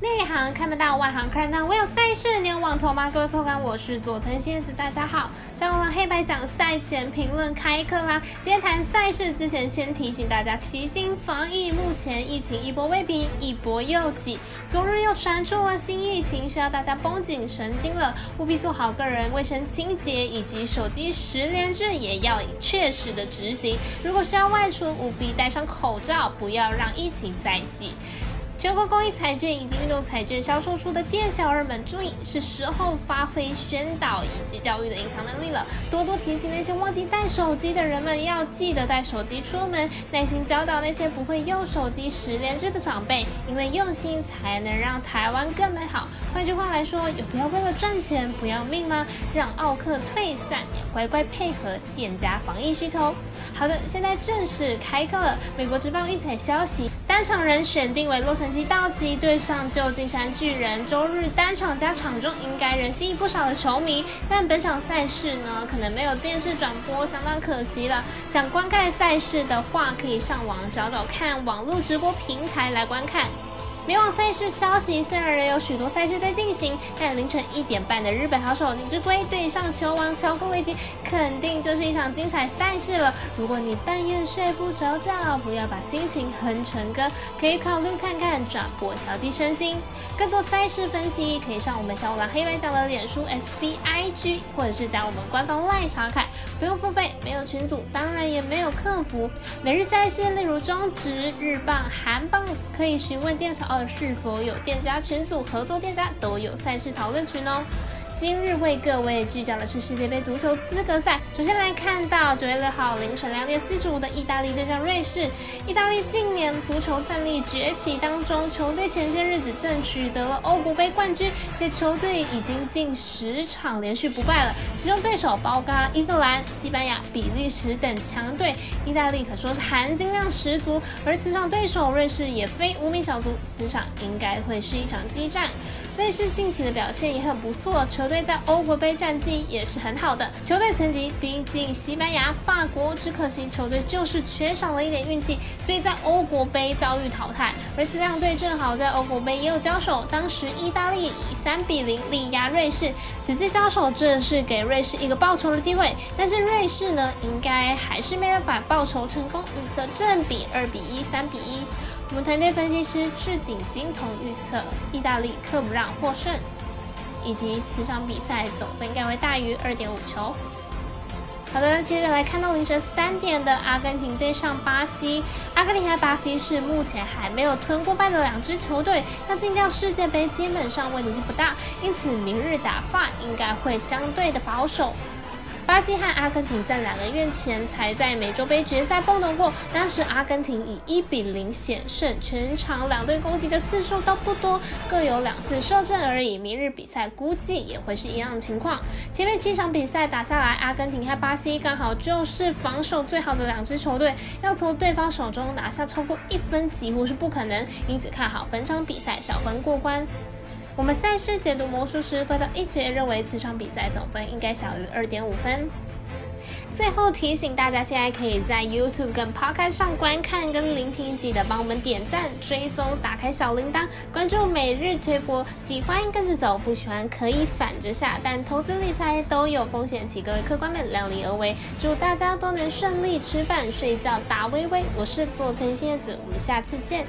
内行看不到，外行看到。我有赛事，你有网头吗？各位客官，我是佐藤蝎子，大家好。小五郎黑白奖赛前评论开课啦！今天谈赛事之前，先提醒大家齐心防疫。目前疫情一波未平，一波又起。昨日又传出了新疫情，需要大家绷紧神经了，务必做好个人卫生清洁，以及手机十连制也要确实的执行。如果需要外出，务必戴上口罩，不要让疫情再起。全国公益彩券以及运动彩券销售出的店小二们，注意是时候发挥宣导以及教育的隐藏能力了。多多提醒那些忘记带手机的人们，要记得带手机出门。耐心教导那些不会用手机十连制的长辈，因为用心才能让台湾更美好。换句话来说，有必要为了赚钱不要命吗？让奥克退散，乖乖配合店家防疫需求。好的，现在正式开课了。美国职棒运彩消息，单场人选定为洛杉矶道奇对上旧金山巨人。周日单场加场中应该人吸引不少的球迷，但本场赛事呢，可能没有电视转播，相当可惜了。想观看赛事的话，可以上网找找看网络直播平台来观看。美网赛事消息，虽然仍有许多赛事在进行，但凌晨一点半的日本好手林之圭对上球王乔科维奇，肯定就是一场精彩赛事了。如果你半夜睡不着觉，不要把心情哼成歌，可以考虑看看转播调剂身心。更多赛事分析，可以上我们小五郎黑白讲的脸书 FBIG，或者是加我们官方 LINE 查看，不用付费，没有群组，当然也没有客服。每日赛事，例如中职、日棒、韩棒，可以询问店小二。是否有店家群组合作？店家都有赛事讨论群哦。今日为各位聚焦的是世界杯足球资格赛。首先来看到九月六号凌晨两点四十五的意大利对战瑞士。意大利近年足球战力崛起当中，球队前些日子正取得了欧国杯冠军，且球队已经近十场连续不败了。其中对手包括英格兰、西班牙、比利时等强队，意大利可说是含金量十足。而此场对手瑞士也非无名小卒，此场应该会是一场激战。瑞士近期的表现也很不错，球队在欧国杯战绩也是很好的。球队层级逼近西班牙、法国，只可惜球队就是缺少了一点运气，所以在欧国杯遭遇淘汰。而此两队正好在欧国杯也有交手，当时意大利以三比零力压瑞士。此次交手正是给瑞士一个报仇的机会，但是瑞士呢，应该还是没办法报仇成功。预测正比二比一、三比一。我们团队分析师赤井金童预测意大利克不让获胜，以及此场比赛总分应该会大于二点五球。好的，接着来看到凌晨三点的阿根廷对上巴西。阿根廷和巴西是目前还没有吞过败的两支球队，要进掉世界杯基本上问题是不大，因此明日打法应该会相对的保守。巴西和阿根廷在两个月前才在美洲杯决赛碰头过，当时阿根廷以一比零险胜，全场两队攻击的次数都不多，各有两次射正而已。明日比赛估计也会是一样的情况。前面七场比赛打下来，阿根廷和巴西刚好就是防守最好的两支球队，要从对方手中拿下超过一分几乎是不可能，因此看好本场比赛小分过关。我们赛事解读魔术师怪盗一直认为此场比赛总分应该小于二点五分。最后提醒大家，现在可以在 YouTube 跟 Podcast 上观看跟聆听，记得帮我们点赞、追踪、打开小铃铛、关注每日推播。喜欢跟着走，不喜欢可以反着下。但投资理财都有风险，请各位客官们量力而为。祝大家都能顺利吃饭、睡觉、打微微。我是佐藤蝎子，我们下次见。